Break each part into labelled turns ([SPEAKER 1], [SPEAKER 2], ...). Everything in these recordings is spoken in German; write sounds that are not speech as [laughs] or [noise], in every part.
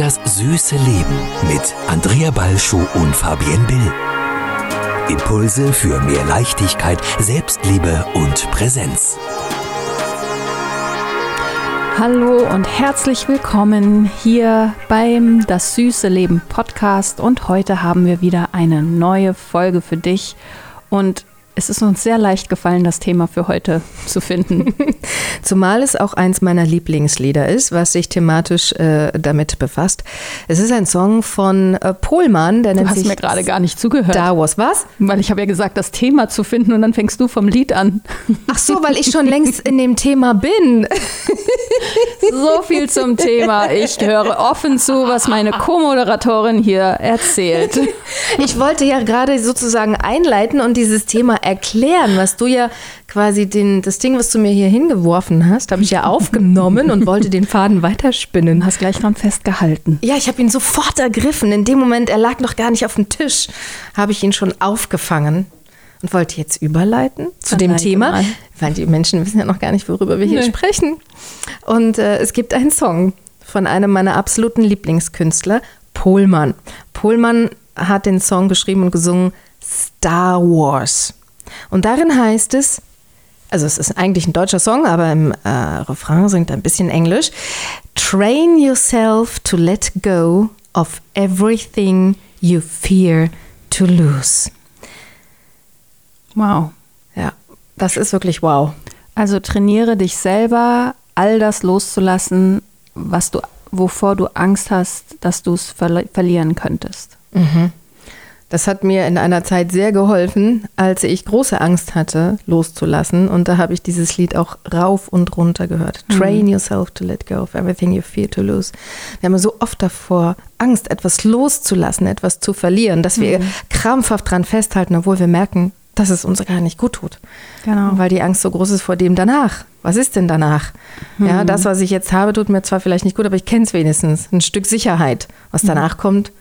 [SPEAKER 1] Das süße Leben mit Andrea Balschuh und Fabienne Bill. Impulse für mehr Leichtigkeit, Selbstliebe und Präsenz.
[SPEAKER 2] Hallo und herzlich willkommen hier beim Das süße Leben Podcast und heute haben wir wieder eine neue Folge für dich und es ist uns sehr leicht gefallen, das Thema für heute zu finden. [laughs]
[SPEAKER 3] Zumal es auch eins meiner Lieblingslieder ist, was sich thematisch äh, damit befasst. Es ist ein Song von äh, Pohlmann,
[SPEAKER 2] der du nennt sich. Du hast mir gerade gar nicht zugehört.
[SPEAKER 3] Star Wars, was?
[SPEAKER 2] Weil ich habe ja gesagt, das Thema zu finden und dann fängst du vom Lied an.
[SPEAKER 3] Ach so, weil ich schon längst in dem Thema bin. [laughs]
[SPEAKER 2] so viel zum Thema. Ich höre offen zu, was meine Co-Moderatorin hier erzählt.
[SPEAKER 3] Ich wollte ja gerade sozusagen einleiten und dieses Thema erklären, was du ja quasi den, das Ding, was du mir hier hingeworfen hast, habe ich ja aufgenommen und wollte den Faden weiterspinnen.
[SPEAKER 2] Hast gleich dran festgehalten.
[SPEAKER 3] Ja, ich habe ihn sofort ergriffen. In dem Moment, er lag noch gar nicht auf dem Tisch, habe ich ihn schon aufgefangen und wollte jetzt überleiten zu dem Thema, mal. weil die Menschen wissen ja noch gar nicht, worüber wir hier Nö. sprechen. Und äh, es gibt einen Song von einem meiner absoluten Lieblingskünstler, Pohlmann. Pohlmann hat den Song geschrieben und gesungen Star Wars. Und darin heißt es, also es ist eigentlich ein deutscher Song, aber im äh, Refrain singt er ein bisschen Englisch. Train yourself to let go of everything you fear to lose.
[SPEAKER 2] Wow.
[SPEAKER 3] Ja, das ist wirklich wow.
[SPEAKER 2] Also trainiere dich selber, all das loszulassen, was du, wovor du Angst hast, dass du es ver verlieren könntest.
[SPEAKER 3] Mhm. Das hat mir in einer Zeit sehr geholfen, als ich große Angst hatte, loszulassen. Und da habe ich dieses Lied auch rauf und runter gehört. Mhm. Train yourself to let go of everything you fear to lose. Wir haben so oft davor Angst, etwas loszulassen, etwas zu verlieren, dass wir mhm. krampfhaft dran festhalten, obwohl wir merken, dass es uns gar nicht gut tut. Genau. Weil die Angst so groß ist vor dem danach. Was ist denn danach? Mhm. Ja, das, was ich jetzt habe, tut mir zwar vielleicht nicht gut, aber ich kenne es wenigstens. Ein Stück Sicherheit. Was mhm. danach kommt,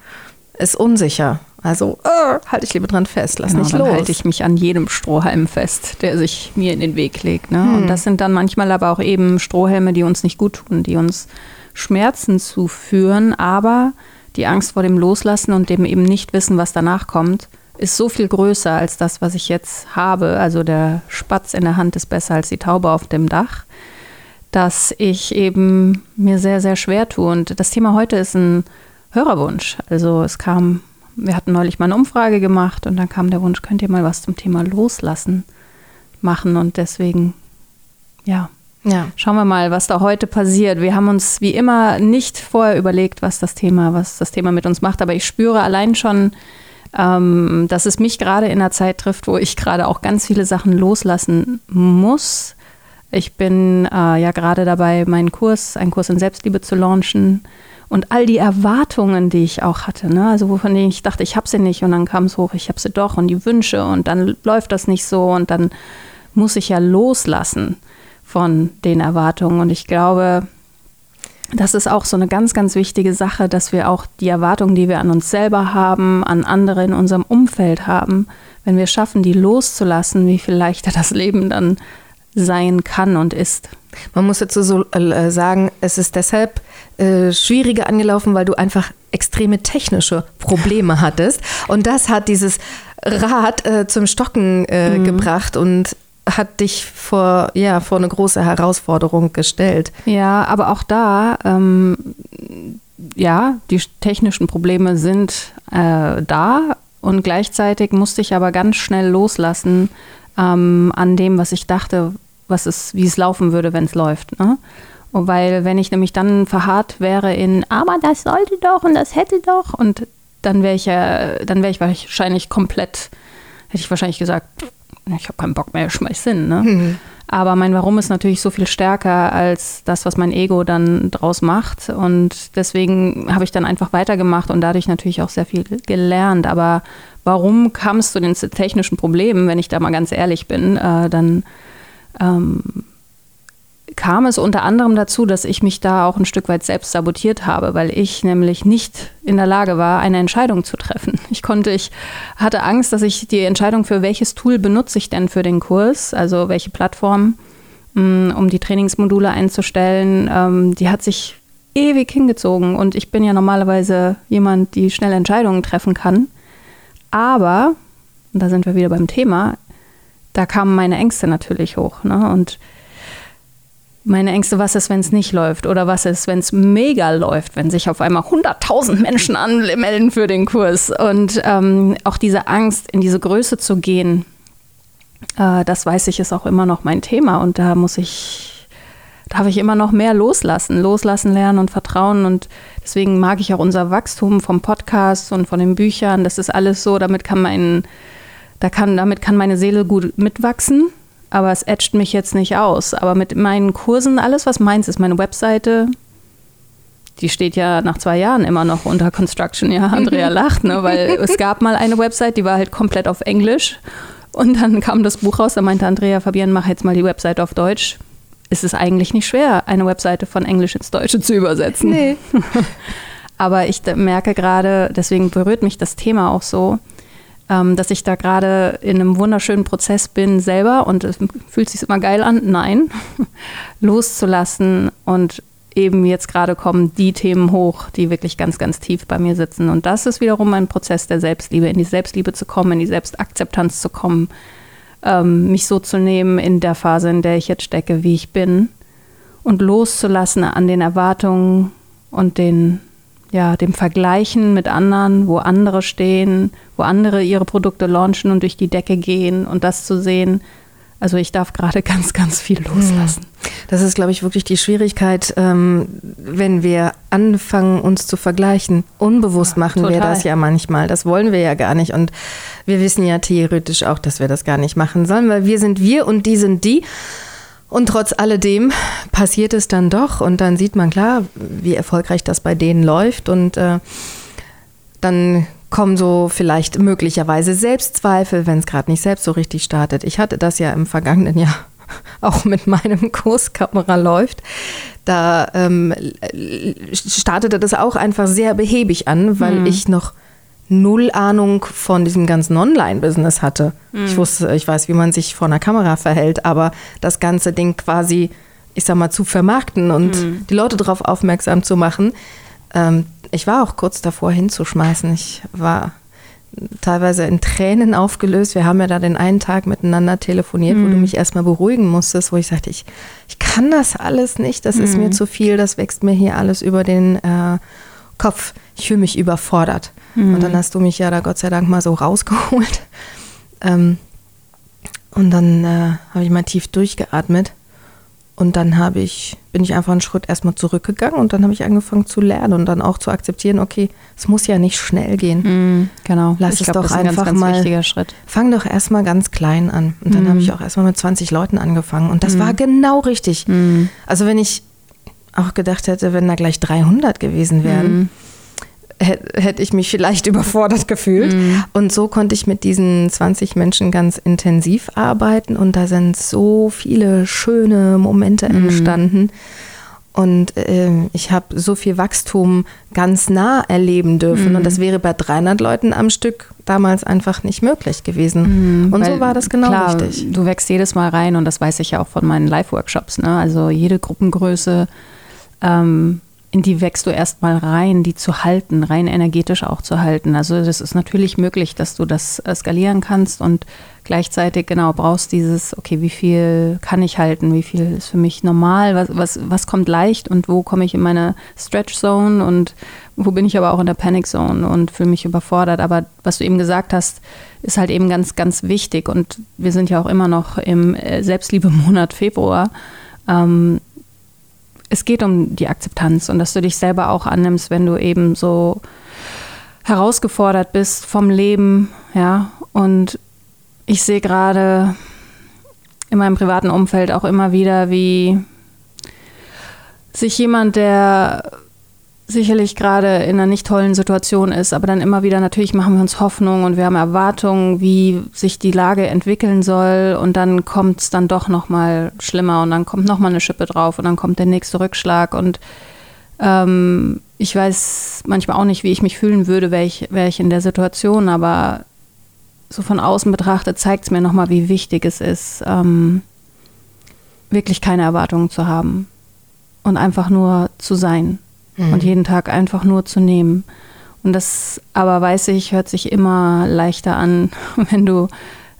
[SPEAKER 3] ist unsicher. Also äh, halte ich lieber dran fest, lass genau, nicht
[SPEAKER 2] dann
[SPEAKER 3] los.
[SPEAKER 2] halte ich mich an jedem Strohhalm fest, der sich mir in den Weg legt. Ne? Hm. Und das sind dann manchmal aber auch eben Strohhalme, die uns nicht gut tun, die uns Schmerzen zuführen, aber die Angst vor dem Loslassen und dem eben nicht wissen, was danach kommt, ist so viel größer als das, was ich jetzt habe. Also der Spatz in der Hand ist besser als die Taube auf dem Dach, dass ich eben mir sehr, sehr schwer tue. Und das Thema heute ist ein Hörerwunsch. Also es kam wir hatten neulich mal eine Umfrage gemacht und dann kam der Wunsch, könnt ihr mal was zum Thema Loslassen machen und deswegen, ja. Ja. Schauen wir mal, was da heute passiert. Wir haben uns wie immer nicht vorher überlegt, was das Thema, was das Thema mit uns macht, aber ich spüre allein schon, ähm, dass es mich gerade in einer Zeit trifft, wo ich gerade auch ganz viele Sachen loslassen muss. Ich bin äh, ja gerade dabei, meinen Kurs, einen Kurs in Selbstliebe zu launchen und all die Erwartungen, die ich auch hatte, ne? also wovon ich dachte, ich habe sie nicht und dann kam es hoch, ich habe sie doch und die Wünsche und dann läuft das nicht so und dann muss ich ja loslassen von den Erwartungen und ich glaube, das ist auch so eine ganz, ganz wichtige Sache, dass wir auch die Erwartungen, die wir an uns selber haben, an andere in unserem Umfeld haben, wenn wir schaffen, die loszulassen, wie viel leichter das Leben dann sein kann und ist.
[SPEAKER 3] Man muss dazu so äh, sagen, es ist deshalb äh, schwieriger angelaufen, weil du einfach extreme technische Probleme hattest. Und das hat dieses Rad äh, zum Stocken äh, mhm. gebracht und hat dich vor, ja, vor eine große Herausforderung gestellt.
[SPEAKER 2] Ja, aber auch da, ähm, ja, die technischen Probleme sind äh, da und gleichzeitig musste ich aber ganz schnell loslassen ähm, an dem, was ich dachte, was es, wie es laufen würde, wenn es läuft. Ne? Weil wenn ich nämlich dann verharrt wäre in, aber das sollte doch und das hätte doch und dann wäre ich ja, dann wäre ich wahrscheinlich komplett, hätte ich wahrscheinlich gesagt, ich habe keinen Bock mehr, schmeiß hin. Ne? Mhm. Aber mein Warum ist natürlich so viel stärker als das, was mein Ego dann draus macht. Und deswegen habe ich dann einfach weitergemacht und dadurch natürlich auch sehr viel gelernt. Aber warum kam es zu den technischen Problemen, wenn ich da mal ganz ehrlich bin, äh, dann ähm, kam es unter anderem dazu, dass ich mich da auch ein Stück weit selbst sabotiert habe, weil ich nämlich nicht in der Lage war, eine Entscheidung zu treffen. [laughs] Ich konnte, ich hatte Angst, dass ich die Entscheidung für welches Tool benutze ich denn für den Kurs, also welche Plattform, mm, um die Trainingsmodule einzustellen, ähm, die hat sich ewig hingezogen und ich bin ja normalerweise jemand, die schnell Entscheidungen treffen kann. Aber, und da sind wir wieder beim Thema, da kamen meine Ängste natürlich hoch. Ne? Und meine Ängste, was ist, wenn es nicht läuft? Oder was ist, wenn es mega läuft, wenn sich auf einmal 100.000 [laughs] Menschen anmelden für den Kurs? Und ähm, auch diese Angst, in diese Größe zu gehen, äh, das weiß ich, ist auch immer noch mein Thema. Und da muss ich, darf ich immer noch mehr loslassen, loslassen lernen und vertrauen. Und deswegen mag ich auch unser Wachstum vom Podcast und von den Büchern. Das ist alles so, damit kann mein, da kann, damit kann meine Seele gut mitwachsen aber es edgt mich jetzt nicht aus. Aber mit meinen Kursen, alles, was meins ist, meine Webseite, die steht ja nach zwei Jahren immer noch unter Construction. Ja, Andrea [laughs] lacht, ne? weil es gab mal eine Website, die war halt komplett auf Englisch. Und dann kam das Buch raus, da meinte Andrea, Fabian, mach jetzt mal die Webseite auf Deutsch. Es ist eigentlich nicht schwer, eine Webseite von Englisch ins Deutsche zu übersetzen. Nee. [laughs] Aber ich merke gerade, deswegen berührt mich das Thema auch so, ähm, dass ich da gerade in einem wunderschönen Prozess bin selber und es fühlt sich immer geil an, nein, [laughs] loszulassen und eben jetzt gerade kommen die Themen hoch, die wirklich ganz, ganz tief bei mir sitzen. Und das ist wiederum ein Prozess der Selbstliebe, in die Selbstliebe zu kommen, in die Selbstakzeptanz zu kommen, ähm, mich so zu nehmen in der Phase, in der ich jetzt stecke, wie ich bin und loszulassen an den Erwartungen und den ja, dem Vergleichen mit anderen, wo andere stehen, wo andere ihre Produkte launchen und durch die Decke gehen und das zu sehen. Also ich darf gerade [laughs] ganz, ganz viel loslassen.
[SPEAKER 3] Das ist, glaube ich, wirklich die Schwierigkeit, ähm, wenn wir anfangen, uns zu vergleichen. Unbewusst ja, machen total. wir das ja manchmal. Das wollen wir ja gar nicht. Und wir wissen ja theoretisch auch, dass wir das gar nicht machen sollen, weil wir sind wir und die sind die. Und trotz alledem passiert es dann doch und dann sieht man klar, wie erfolgreich das bei denen läuft und äh, dann kommen so vielleicht möglicherweise Selbstzweifel, wenn es gerade nicht selbst so richtig startet. Ich hatte das ja im vergangenen Jahr [laughs] auch mit meinem [laughs] Kurskamera läuft. Da ähm, startete das auch einfach sehr behäbig an, weil hm. ich noch null Ahnung von diesem ganzen Online-Business hatte. Mhm. Ich wusste, ich weiß, wie man sich vor einer Kamera verhält, aber das ganze Ding quasi, ich sag mal, zu vermarkten und mhm. die Leute darauf aufmerksam zu machen. Ähm, ich war auch kurz davor hinzuschmeißen. Ich war teilweise in Tränen aufgelöst. Wir haben ja da den einen Tag miteinander telefoniert, mhm. wo du mhm. mich erstmal beruhigen musstest, wo ich sagte, ich, ich kann das alles nicht, das ist mir mhm. zu viel, das wächst mir hier alles über den äh, Kopf. Ich fühle mich überfordert. Mhm. Und dann hast du mich ja da Gott sei Dank mal so rausgeholt. [laughs] Ähm, und dann äh, habe ich mal tief durchgeatmet. Und dann habe ich, bin ich einfach einen Schritt erstmal zurückgegangen und dann habe ich angefangen zu lernen und dann auch zu akzeptieren, okay, es muss ja nicht schnell gehen.
[SPEAKER 2] Mm, genau.
[SPEAKER 3] Lass ich es glaub, doch einfach ein ganz, ganz mal. Schritt. Fang doch erstmal ganz klein an. Und dann mm. habe ich auch erstmal mit 20 Leuten angefangen. Und das mm. war genau richtig. Mm. Also wenn ich auch gedacht hätte, wenn da gleich 300 gewesen wären, mm hätte ich mich vielleicht [laughs] überfordert gefühlt. Mhm. Und so konnte ich mit diesen 20 Menschen ganz intensiv arbeiten und da sind so viele schöne Momente mhm. entstanden. Und äh, ich habe so viel Wachstum ganz nah erleben dürfen. Mhm. Und das wäre bei 300 Leuten am Stück damals einfach nicht möglich gewesen. Mhm, und so war das genau klar, richtig.
[SPEAKER 2] Du wächst jedes Mal rein und das weiß ich ja auch von meinen Live-Workshops. Ne? Also jede Gruppengröße ähm, in die wächst du erstmal rein, die zu halten, rein energetisch auch zu halten. Also das ist natürlich möglich, dass du das skalieren kannst und gleichzeitig genau brauchst dieses, okay, wie viel kann ich halten, wie viel ist für mich normal, was, was, was kommt leicht und wo komme ich in meine Stretch Zone und wo bin ich aber auch in der Panic Zone und fühle mich überfordert. Aber was du eben gesagt hast, ist halt eben ganz, ganz wichtig und wir sind ja auch immer noch im äh, Selbstliebe-Monat Februar. Ähm, es geht um die Akzeptanz und dass du dich selber auch annimmst, wenn du eben so herausgefordert bist vom Leben, ja. Und ich sehe gerade in meinem privaten Umfeld auch immer wieder, wie sich jemand, der sicherlich gerade in einer nicht tollen Situation ist, aber dann immer wieder natürlich machen wir uns Hoffnung und wir haben Erwartungen, wie sich die Lage entwickeln soll. Und dann kommt es dann doch noch mal schlimmer und dann kommt noch mal eine Schippe drauf und dann kommt der nächste Rückschlag. Und ähm, ich weiß manchmal auch nicht, wie ich mich fühlen würde, wäre ich, wär ich in der Situation, aber so von außen betrachtet zeigt es mir noch mal, wie wichtig es ist, ähm, wirklich keine Erwartungen zu haben und einfach nur zu sein mhm. und jeden Tag einfach nur zu nehmen. Und das aber weiß ich, hört sich immer leichter an, [laughs] wenn du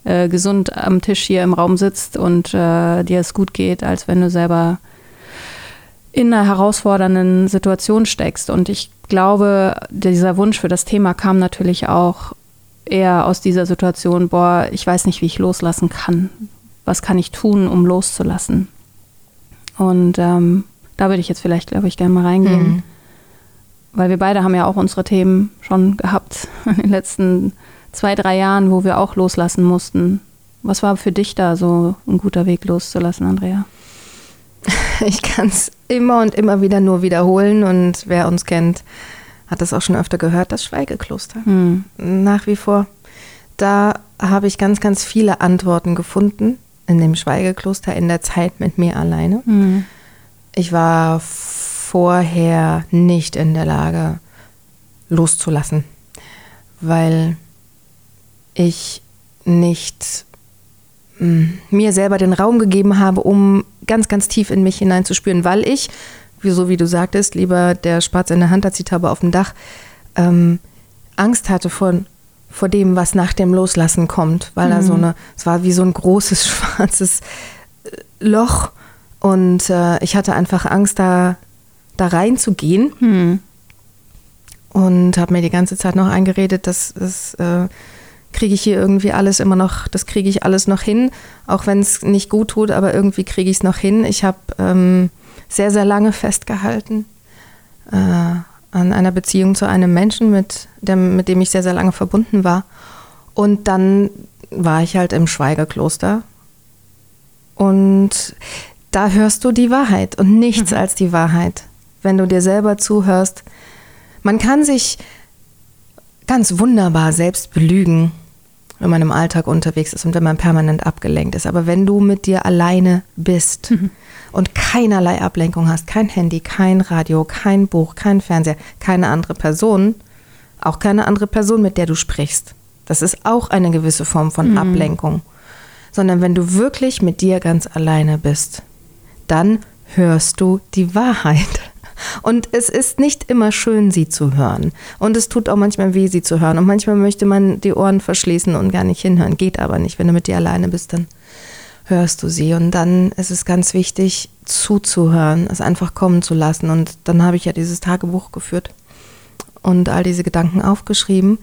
[SPEAKER 2] äh, gesund am Tisch hier im Raum sitzt und äh, dir es gut geht, als wenn du selber in einer herausfordernden Situation steckst. Und ich glaube, dieser Wunsch für das Thema kam natürlich auch eher aus dieser Situation, boah, ich weiß nicht, wie ich loslassen kann. Was kann ich tun, um loszulassen? Und ähm, da würde ich jetzt vielleicht, glaube ich, gerne mal reingehen. Mhm. Weil wir beide haben ja auch unsere Themen schon gehabt [laughs] in den letzten zwei, drei Jahren, wo wir auch loslassen mussten. Was war für dich da so ein guter Weg loszulassen, Andrea? [laughs]
[SPEAKER 3] Ich kann es immer und immer wieder nur wiederholen und wer uns kennt, hat das auch schon öfter gehört, das Schweigekloster. Hm. Nach wie vor. Da habe ich ganz, ganz viele Antworten gefunden in dem Schweigekloster in der Zeit mit mir alleine. Hm. Ich war vorher nicht in der Lage, loszulassen, weil ich nicht mm, mir selber den Raum gegeben habe, um ganz, ganz tief in mich hineinzuspüren, weil ich, wie so wie du sagtest, lieber der Spatz in der Hand als die Taube auf dem Dach, ähm, Angst hatte vor, vor dem, was nach dem Loslassen kommt, weil mhm. da so eine, es war wie so ein großes [laughs] schwarzes äh, Loch und äh, ich hatte einfach Angst, da, da reinzugehen. Mhm. Und habe mir die ganze Zeit noch eingeredet, dass es äh, kriege ich hier irgendwie alles immer noch, das kriege ich alles noch hin, auch wenn es nicht gut tut, aber irgendwie kriege ich es noch hin. Ich habe ähm, sehr, sehr lange festgehalten äh, an einer Beziehung zu einem Menschen, mit dem, mit dem ich sehr, sehr lange verbunden war. Und dann war ich halt im Schweigekloster. Und da hörst du die Wahrheit und nichts mhm. als die Wahrheit, wenn du dir selber zuhörst. Man kann sich ganz wunderbar selbst belügen, wenn man im Alltag unterwegs ist und wenn man permanent abgelenkt ist. Aber wenn du mit dir alleine bist mhm. und keinerlei Ablenkung hast, kein Handy, kein Radio, kein Buch, kein Fernseher, keine andere Person, auch keine andere Person, mit der du sprichst. Das ist auch eine gewisse Form von mhm. Ablenkung. Sondern wenn du wirklich mit dir ganz alleine bist, dann hörst du die Wahrheit. Und es ist nicht immer schön, sie zu hören. Und es tut auch manchmal weh, sie zu hören. Und manchmal möchte man die Ohren verschließen und gar nicht hinhören. Geht aber nicht. Wenn du mit dir alleine bist, dann hörst du sie. Und dann ist es ganz wichtig, zuzuhören, es einfach kommen zu lassen. Und dann habe ich ja dieses Tagebuch geführt und all diese Gedanken aufgeschrieben.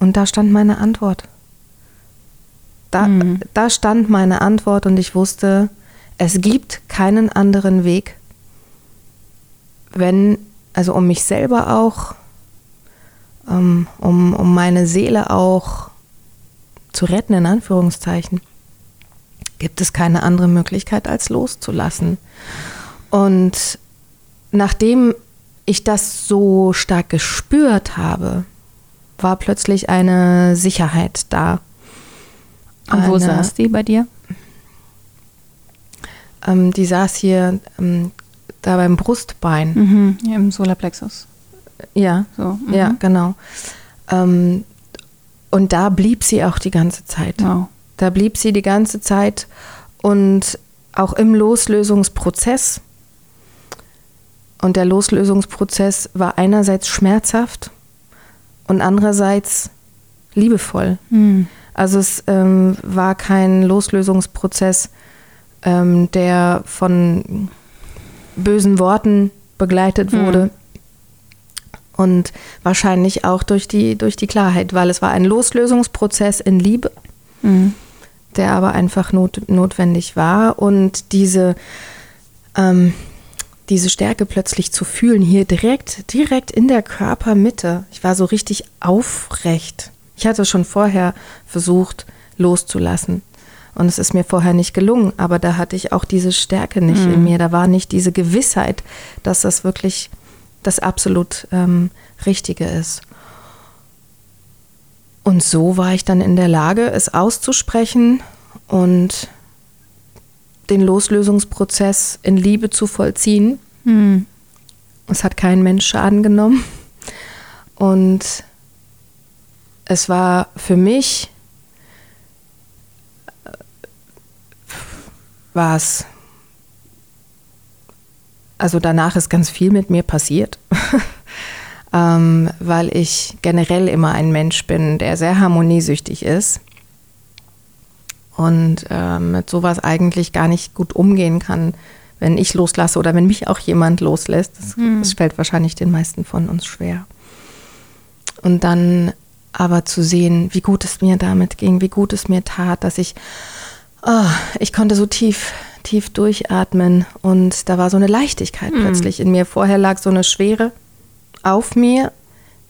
[SPEAKER 3] Und da stand meine Antwort. Da, mhm. da stand meine Antwort und ich wusste, es gibt keinen anderen Weg, wenn, also um mich selber auch, ähm, um, um meine Seele auch zu retten, in Anführungszeichen, gibt es keine andere Möglichkeit, als loszulassen. Und nachdem ich das so stark gespürt habe, war plötzlich eine Sicherheit da.
[SPEAKER 2] Und eine, wo saß die bei dir?
[SPEAKER 3] Ähm, die saß hier ähm, da beim Brustbein.
[SPEAKER 2] Mhm, ja, Im Solarplexus.
[SPEAKER 3] Ja, so, mhm. ja, genau. Ähm, und da blieb sie auch die ganze Zeit. Wow. Da blieb sie die ganze Zeit und auch im Loslösungsprozess. Und der Loslösungsprozess war einerseits schmerzhaft und andererseits liebevoll. Mhm. Also es ähm, war kein Loslösungsprozess, ähm, der von bösen Worten begleitet hm. wurde. Mhm. Und wahrscheinlich auch durch die, durch die Klarheit, weil es war ein Loslösungsprozess in Liebe, mhm. der aber einfach not, notwendig war. Und diese, ähm, diese Stärke plötzlich zu fühlen, hier direkt, direkt in der Körpermitte. Ich war so richtig aufrecht. Ich hatte schon vorher versucht, loszulassen. Und es ist mir vorher nicht gelungen, aber da hatte ich auch diese Stärke nicht mhm. in mir. Da war nicht diese Gewissheit, dass das wirklich das absolut ähm, Richtige ist. Und so war ich dann in der Lage, es auszusprechen und den Loslösungsprozess in Liebe zu vollziehen. Mhm. Es hat kein Mensch Schaden genommen. Und es war für mich war es, also danach ist ganz viel mit mir passiert. [laughs] ähm, weil ich generell immer ein Mensch bin, der sehr harmoniesüchtig ist und äh, mit sowas eigentlich gar nicht gut umgehen kann, wenn ich loslasse oder wenn mich auch jemand loslässt. Das, hm. das fällt wahrscheinlich den meisten von uns schwer. Und dann aber zu sehen, wie gut es mir damit ging, wie gut es mir tat, dass ich, oh, ich konnte so tief, tief durchatmen und da war so eine Leichtigkeit hm. plötzlich in mir. Vorher lag so eine Schwere auf mir,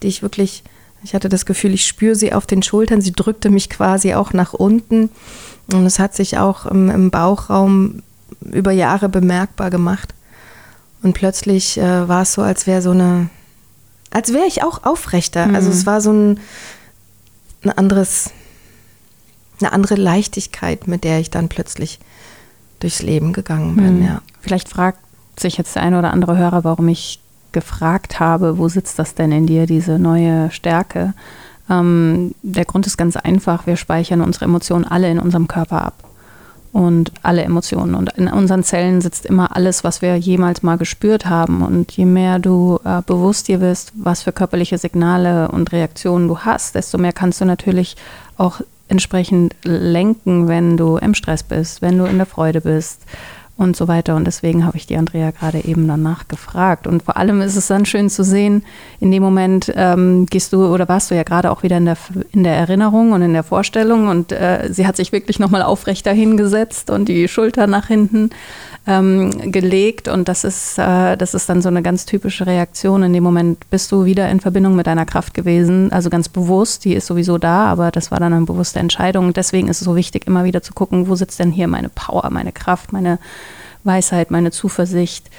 [SPEAKER 3] die ich wirklich, ich hatte das Gefühl, ich spüre sie auf den Schultern, sie drückte mich quasi auch nach unten und es hat sich auch im, im Bauchraum über Jahre bemerkbar gemacht. Und plötzlich äh, war es so, als wäre so eine, als wäre ich auch aufrechter. Mhm. Also es war so ein, ein anderes, eine andere Leichtigkeit, mit der ich dann plötzlich durchs Leben gegangen bin. Mhm. Ja.
[SPEAKER 2] Vielleicht fragt sich jetzt der eine oder andere Hörer, warum ich gefragt habe, wo sitzt das denn in dir, diese neue Stärke? Ähm, der Grund ist ganz einfach, wir speichern unsere Emotionen alle in unserem Körper ab. Und alle Emotionen. Und in unseren Zellen sitzt immer alles, was wir jemals mal gespürt haben. Und je mehr du äh, bewusst dir bist, was für körperliche Signale und Reaktionen du hast, desto mehr kannst du natürlich auch entsprechend lenken, wenn du im Stress bist, wenn du in der Freude bist, und so weiter. Und deswegen habe ich die Andrea gerade eben danach gefragt. Und vor allem ist es dann schön zu sehen, in dem Moment ähm, gehst du oder warst du ja gerade auch wieder in der, in der Erinnerung und in der Vorstellung und äh, sie hat sich wirklich nochmal aufrechter hingesetzt und die Schulter nach hinten ähm, gelegt und das ist, äh, das ist dann so eine ganz typische Reaktion. In dem Moment bist du wieder in Verbindung mit deiner Kraft gewesen, also ganz bewusst, die ist sowieso da, aber das war dann eine bewusste Entscheidung. Deswegen ist es so wichtig, immer wieder zu gucken, wo sitzt denn hier meine Power, meine Kraft, meine Weisheit, meine Zuversicht,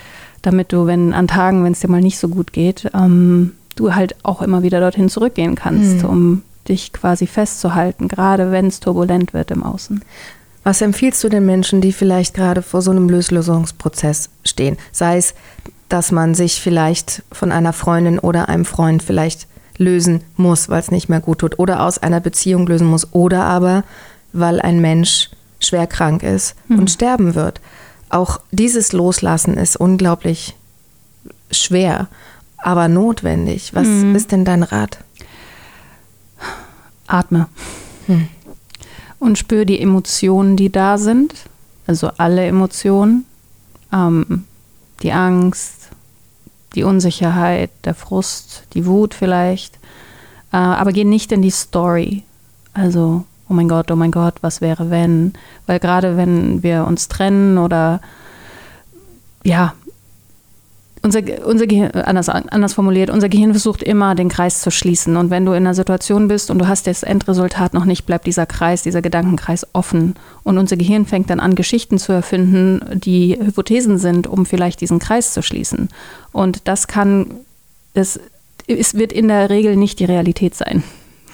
[SPEAKER 2] damit du, wenn an Tagen, wenn es dir mal nicht so gut geht, ähm, du halt auch immer wieder dorthin zurückgehen kannst, mhm. um dich quasi festzuhalten, gerade wenn es turbulent wird im Außen.
[SPEAKER 3] Was empfiehlst du den Menschen, die vielleicht gerade vor so einem Löslösungsprozess stehen? Sei es, dass man sich vielleicht von einer Freundin oder einem Freund vielleicht lösen muss, weil es nicht mehr gut tut, oder aus einer Beziehung lösen muss, oder aber weil ein Mensch schwer krank ist mhm. und sterben wird. Auch dieses Loslassen ist unglaublich schwer, aber notwendig. Was mhm. ist denn dein Rat?
[SPEAKER 2] Atme. Hm und spüre die Emotionen, die da sind. Also alle Emotionen. Ähm, die Angst, die Unsicherheit, der Frust, die Wut vielleicht. Äh, aber geh nicht in die Story. Also, oh mein Gott, oh mein Gott, was wäre wenn? Weil gerade wenn wir uns trennen oder ja, unser, unser Gehirn, anders, anders formuliert, unser Gehirn versucht immer, den Kreis zu schließen. Und wenn du in einer Situation bist und du hast das Endresultat noch nicht, bleibt dieser Kreis, dieser Gedankenkreis offen. Und unser Gehirn fängt dann an, Geschichten zu erfinden, die Hypothesen sind, um vielleicht diesen Kreis zu schließen. Und das kann, es, es wird in der Regel nicht die Realität sein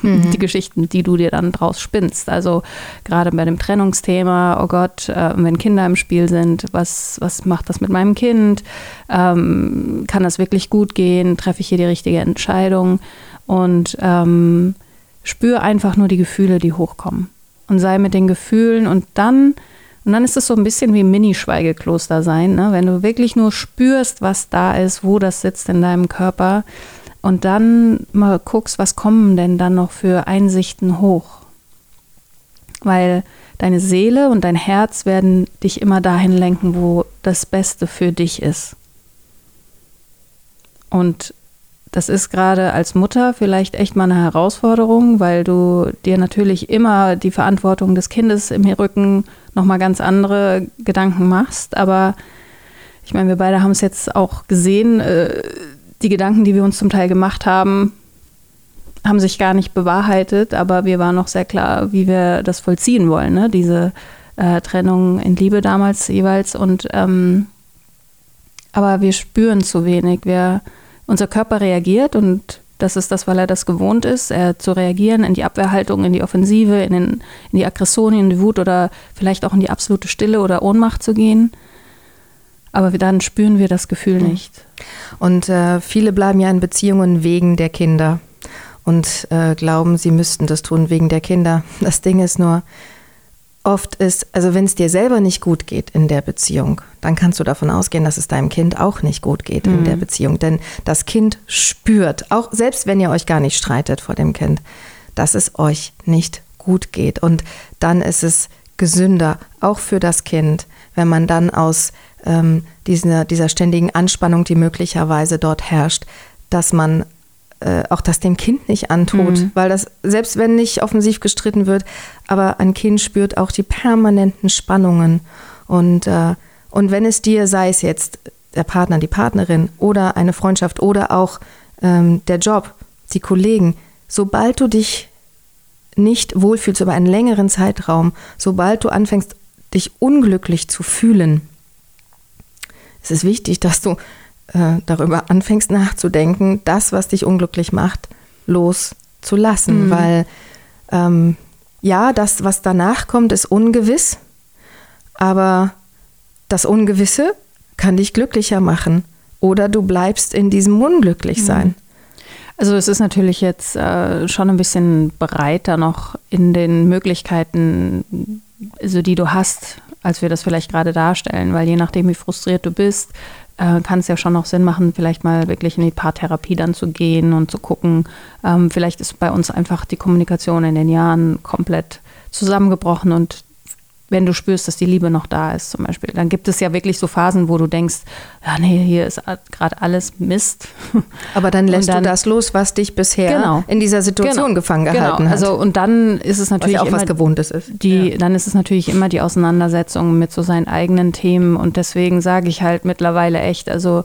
[SPEAKER 2] mhm. die Geschichten, die du dir dann draus spinnst. Also gerade bei dem Trennungsthema, oh Gott, äh, wenn Kinder im Spiel sind, was, was macht das mit meinem Kind? Ähm, kann das wirklich gut gehen? Treffe ich hier die richtige Entscheidung? Und ähm, spür einfach nur die Gefühle, die hochkommen. Und sei mit den Gefühlen und dann und dann ist es so ein bisschen wie Mini-Schweigekloster sein, ne? wenn du wirklich nur spürst, was da ist, wo das sitzt in deinem Körper und dann mal guckst, was kommen denn dann noch für Einsichten hoch. Weil deine Seele und dein Herz werden dich immer dahin lenken, wo das Beste für dich ist. Und das ist gerade als Mutter vielleicht echt mal eine Herausforderung, weil du dir natürlich immer die Verantwortung des Kindes im Rücken nochmal ganz andere Gedanken machst. Aber ich meine, wir beide haben es jetzt auch gesehen. Äh, die Gedanken, die wir uns zum Teil gemacht haben, haben sich gar nicht bewahrheitet, aber wir waren noch sehr klar, wie wir das vollziehen wollen, ne? diese äh, Trennung in Liebe damals jeweils. Und ähm, aber wir spüren zu wenig. Wir, unser Körper reagiert und das ist das, weil er das gewohnt ist, er zu reagieren in die Abwehrhaltung, in die Offensive, in, den, in die Aggression, in die Wut oder vielleicht auch in die absolute Stille oder Ohnmacht zu gehen. Aber dann spüren wir das Gefühl nicht.
[SPEAKER 3] Und äh, viele bleiben ja in Beziehungen wegen der Kinder und äh, glauben, sie müssten das tun wegen der Kinder. Das Ding ist nur, oft ist, also wenn es dir selber nicht gut geht in der Beziehung, dann kannst du davon ausgehen, dass es deinem Kind auch nicht gut geht mhm. in der Beziehung. Denn das Kind spürt, auch selbst wenn ihr euch gar nicht streitet vor dem Kind, dass es euch nicht gut geht. Und dann ist es gesünder, auch für das Kind, wenn man dann aus ähm, dieser, dieser ständigen Anspannung, die möglicherweise dort herrscht, dass man äh, auch das dem Kind nicht antut, mhm. weil das, selbst wenn nicht offensiv gestritten wird, aber ein Kind spürt auch die permanenten Spannungen. Und, äh, und wenn es dir, sei es jetzt der Partner, die Partnerin oder eine Freundschaft oder auch ähm, der Job, die Kollegen, sobald du dich nicht wohlfühlst über einen längeren Zeitraum, sobald du anfängst, dich unglücklich zu fühlen, ist es wichtig, dass du äh, darüber anfängst nachzudenken, das, was dich unglücklich macht, loszulassen. Mhm. Weil ähm, ja, das, was danach kommt, ist ungewiss, aber das Ungewisse kann dich glücklicher machen. Oder du bleibst in diesem Unglücklichsein. Mhm.
[SPEAKER 2] Also es ist natürlich jetzt äh, schon ein bisschen breiter noch in den Möglichkeiten, also die du hast, als wir das vielleicht gerade darstellen, weil je nachdem, wie frustriert du bist, äh, kann es ja schon noch Sinn machen, vielleicht mal wirklich in die Paartherapie dann zu gehen und zu gucken. Ähm, vielleicht ist bei uns einfach die Kommunikation in den Jahren komplett zusammengebrochen und wenn du spürst, dass die Liebe noch da ist, zum Beispiel. Dann gibt es ja wirklich so Phasen, wo du denkst, ja, nee, hier ist gerade alles Mist. [laughs]
[SPEAKER 3] Aber dann lässt dann, du das los, was dich bisher genau, in dieser Situation genau, gefangen genau. gehalten genau.
[SPEAKER 2] hat. Also, und dann ist es natürlich
[SPEAKER 3] was ja auch was Gewohntes ist.
[SPEAKER 2] Die, ja. Dann ist es natürlich immer die Auseinandersetzung mit so seinen eigenen Themen. Und deswegen sage ich halt mittlerweile echt, also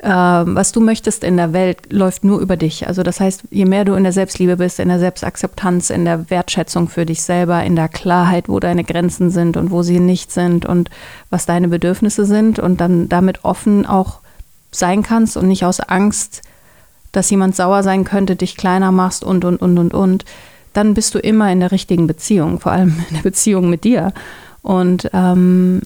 [SPEAKER 2] was du möchtest in der Welt, läuft nur über dich. Also das heißt, je mehr du in der Selbstliebe bist, in der Selbstakzeptanz, in der Wertschätzung für dich selber, in der Klarheit, wo deine Grenzen sind und wo sie nicht sind und was deine Bedürfnisse sind und dann damit offen auch sein kannst und nicht aus Angst, dass jemand sauer sein könnte, dich kleiner machst und, und, und, und, und, dann bist du immer in der richtigen Beziehung, vor allem [laughs] in der Beziehung mit dir. Und ähm,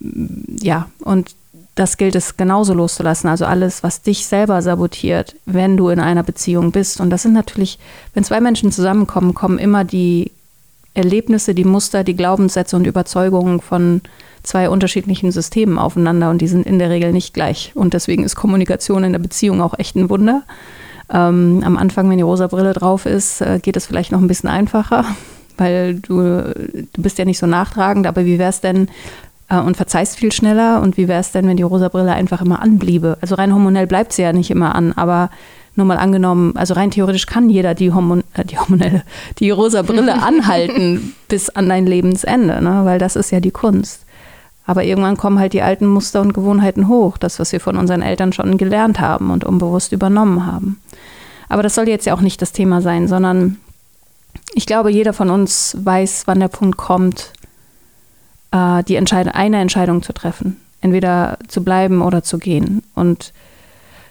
[SPEAKER 2] ja, und das gilt es genauso loszulassen. Also alles, was dich selber sabotiert, wenn du in einer Beziehung bist. Und das sind natürlich, wenn zwei Menschen zusammenkommen, kommen immer die Erlebnisse, die Muster, die Glaubenssätze und Überzeugungen von zwei unterschiedlichen Systemen aufeinander und die sind in der Regel nicht gleich. Und deswegen ist Kommunikation in der Beziehung auch echt ein Wunder. Ähm, am Anfang, wenn die rosa Brille drauf ist, äh, geht es vielleicht noch ein bisschen einfacher, [laughs] weil du, du bist ja nicht so nachtragend. Aber wie wäre es denn, äh, und verzeihst viel schneller. Und wie wäre es denn, wenn die rosa Brille einfach immer anbliebe? Also rein hormonell bleibt sie ja nicht immer an, aber nur mal angenommen, also rein theoretisch kann jeder die, Hormon äh, die hormonelle, die rosa Brille [laughs] anhalten bis an dein Lebensende, ne? weil das ist ja die Kunst. Aber irgendwann kommen halt die alten Muster und Gewohnheiten hoch, das, was wir von unseren Eltern schon gelernt haben und unbewusst übernommen haben. Aber das soll jetzt ja auch nicht das Thema sein, sondern ich glaube, jeder von uns weiß, wann der Punkt kommt, äh, die Entscheidung, eine Entscheidung zu treffen. Entweder zu bleiben oder zu gehen. Und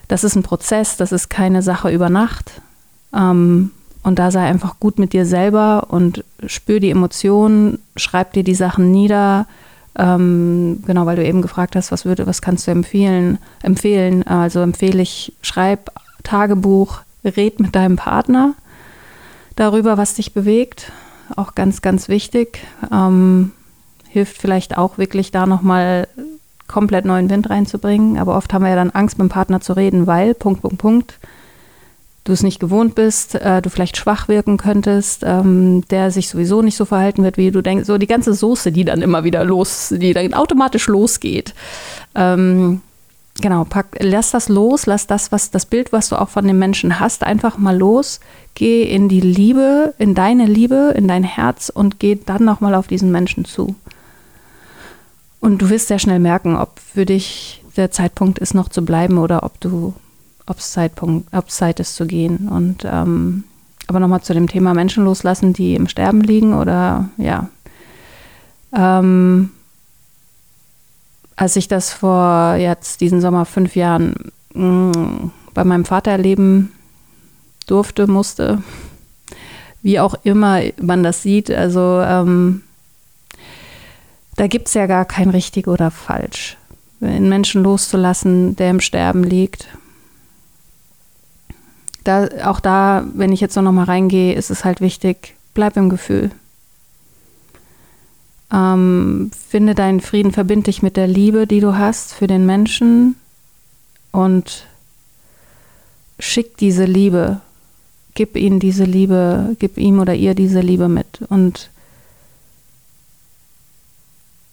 [SPEAKER 2] das ist ein Prozess, das ist keine Sache über Nacht. Ähm, und da sei einfach gut mit dir selber und spür die Emotionen, schreib dir die Sachen nieder. Ähm, genau, weil du eben gefragt hast, was würde, was kannst du empfehlen? Empfehlen. Also empfehle ich, schreib Tagebuch, red mit deinem Partner darüber, was dich bewegt. Auch ganz, ganz wichtig. Ähm, hilft vielleicht auch wirklich da nochmal komplett neuen Wind reinzubringen. Aber oft haben wir ja dann Angst, mit dem Partner zu reden, weil, Punkt, Punkt, Punkt, du es nicht gewohnt bist, äh, du vielleicht schwach wirken könntest, ähm, der sich sowieso nicht so verhalten wird, wie du denkst. So die ganze Soße, die dann immer wieder los, die dann automatisch losgeht. Ähm, genau, pack, lass das los, lass das, was das Bild, was du auch von dem Menschen hast, einfach mal los. Geh in die Liebe, in deine Liebe, in dein Herz und geh dann nochmal auf diesen Menschen zu. Und du wirst sehr schnell merken, ob für dich der Zeitpunkt ist, noch zu bleiben oder ob du, ob es Zeitpunkt, ob Zeit ist zu gehen. Und ähm, aber nochmal zu dem Thema Menschen loslassen, die im Sterben liegen oder ja. Ähm, als ich das vor jetzt diesen Sommer fünf Jahren mh, mm, bei meinem Vater erleben durfte, musste, wie auch immer man das sieht, also ähm, da gibt es ja gar kein richtig oder falsch. Einen Menschen loszulassen, der im Sterben liegt. Da, auch da, wenn ich jetzt noch mal reingehe, ist es halt wichtig, bleib im Gefühl. Ähm, finde deinen Frieden, verbind dich mit der Liebe, die du hast für den Menschen und schick diese Liebe, gib ihnen diese Liebe, gib ihm oder ihr diese Liebe mit. Und,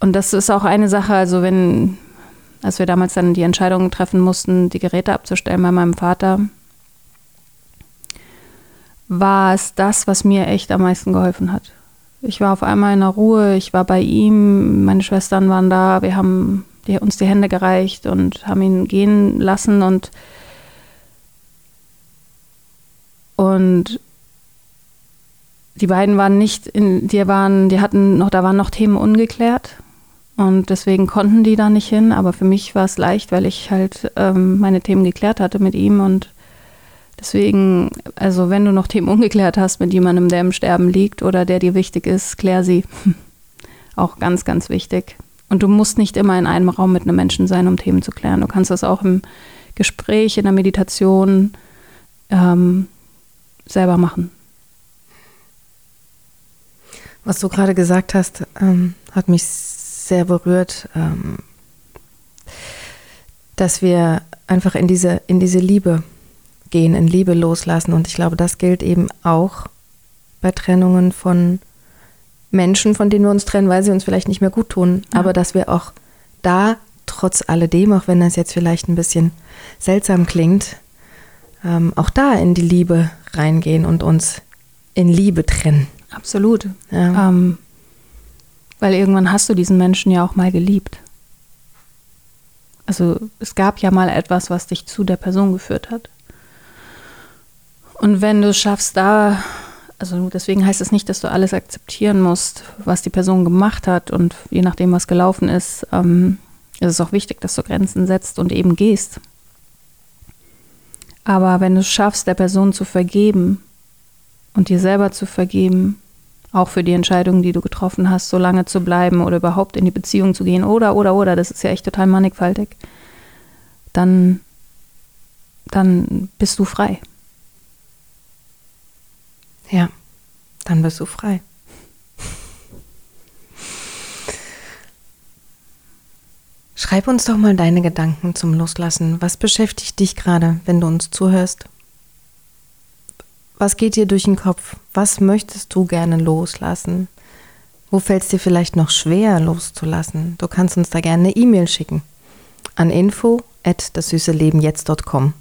[SPEAKER 2] und das ist auch eine Sache, also wenn, als wir damals dann die Entscheidung treffen mussten, die Geräte abzustellen bei meinem Vater, war es das, was mir echt am meisten geholfen hat. Ich war auf einmal in der Ruhe, ich war bei ihm, meine Schwestern waren da, wir haben die, uns die Hände gereicht und haben ihn gehen lassen und und die beiden waren nicht in, die waren, die hatten noch, da waren noch Themen ungeklärt und deswegen konnten die da nicht hin, aber für mich war es leicht, weil ich halt ähm, meine Themen geklärt hatte mit ihm und Deswegen, also wenn du noch [laughs] Themen ungeklärt hast mit jemandem, der im Sterben liegt oder der dir wichtig ist, klär sie. [laughs] auch ganz, ganz wichtig. Und du musst nicht immer in einem Raum mit einem Menschen sein, um Themen zu klären. Du kannst das auch im Gespräch, in der Meditation ähm, selber machen.
[SPEAKER 3] Was du gerade gesagt hast, ähm, hat mich sehr berührt, ähm, dass wir einfach in diese, in diese Liebe gehen, in Liebe loslassen. Und ich glaube, das gilt eben auch bei Trennungen von Menschen, von denen wir uns trennen, weil sie uns vielleicht nicht mehr gut tun. Ja. Aber dass wir auch da, trotz alledem, auch wenn das jetzt vielleicht ein bisschen seltsam klingt, ähm, auch da in die Liebe reingehen und uns in Liebe trennen.
[SPEAKER 2] Absolut. Ja. Ähm, weil irgendwann hast du diesen Menschen ja auch mal geliebt. Also es gab ja mal etwas, was dich zu der Person geführt hat. Und wenn du schaffst, da, also deswegen heißt es nicht, dass du alles akzeptieren musst, was die Person gemacht hat und je nachdem, was gelaufen ist, ähm, ist es auch wichtig, dass du Grenzen setzt und eben gehst. Aber wenn du es schaffst, der Person zu vergeben und dir selber zu vergeben, auch für die Entscheidung, die du getroffen hast, so lange zu bleiben oder überhaupt in die Beziehung zu gehen oder, oder, oder, das ist ja echt total mannigfaltig, dann, dann bist du frei.
[SPEAKER 3] Ja, dann bist du frei. Schreib uns doch mal deine Gedanken zum Loslassen. Was beschäftigt dich gerade, wenn du uns zuhörst? Was geht dir durch den Kopf? Was möchtest du gerne loslassen? Wo fällt es dir vielleicht noch schwer loszulassen? Du kannst uns da gerne eine E-Mail schicken an info at das jetzt.com.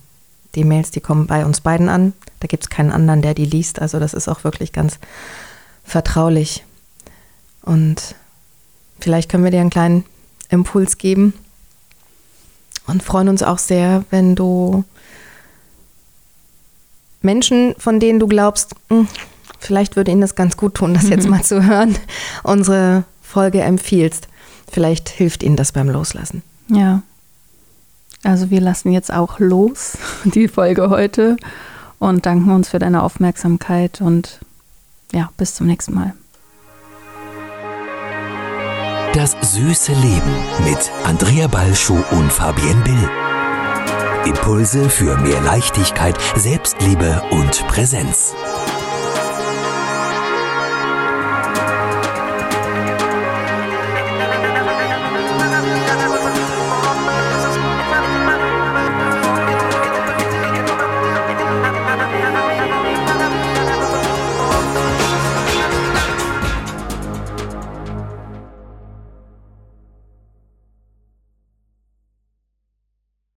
[SPEAKER 3] Die Mails, die kommen bei uns beiden an. Da gibt es keinen anderen, der die liest. Also das ist auch wirklich ganz vertraulich. Und vielleicht können wir dir einen kleinen Impuls geben und freuen uns auch sehr, wenn du Menschen, von denen du glaubst, hm, vielleicht würde ihnen das ganz gut tun, das jetzt mal zu hören, unsere Folge empfiehlst. Vielleicht hilft ihnen das beim Loslassen.
[SPEAKER 2] Ja. Also wir lassen jetzt auch los, [laughs] die Folge heute und danken uns für deine Aufmerksamkeit und ja, bis zum nächsten Mal.
[SPEAKER 1] Das süße Leben mit Andrea Balschuh und Fabienne Bill. Impulse für mehr Leichtigkeit, Selbstliebe und Präsenz.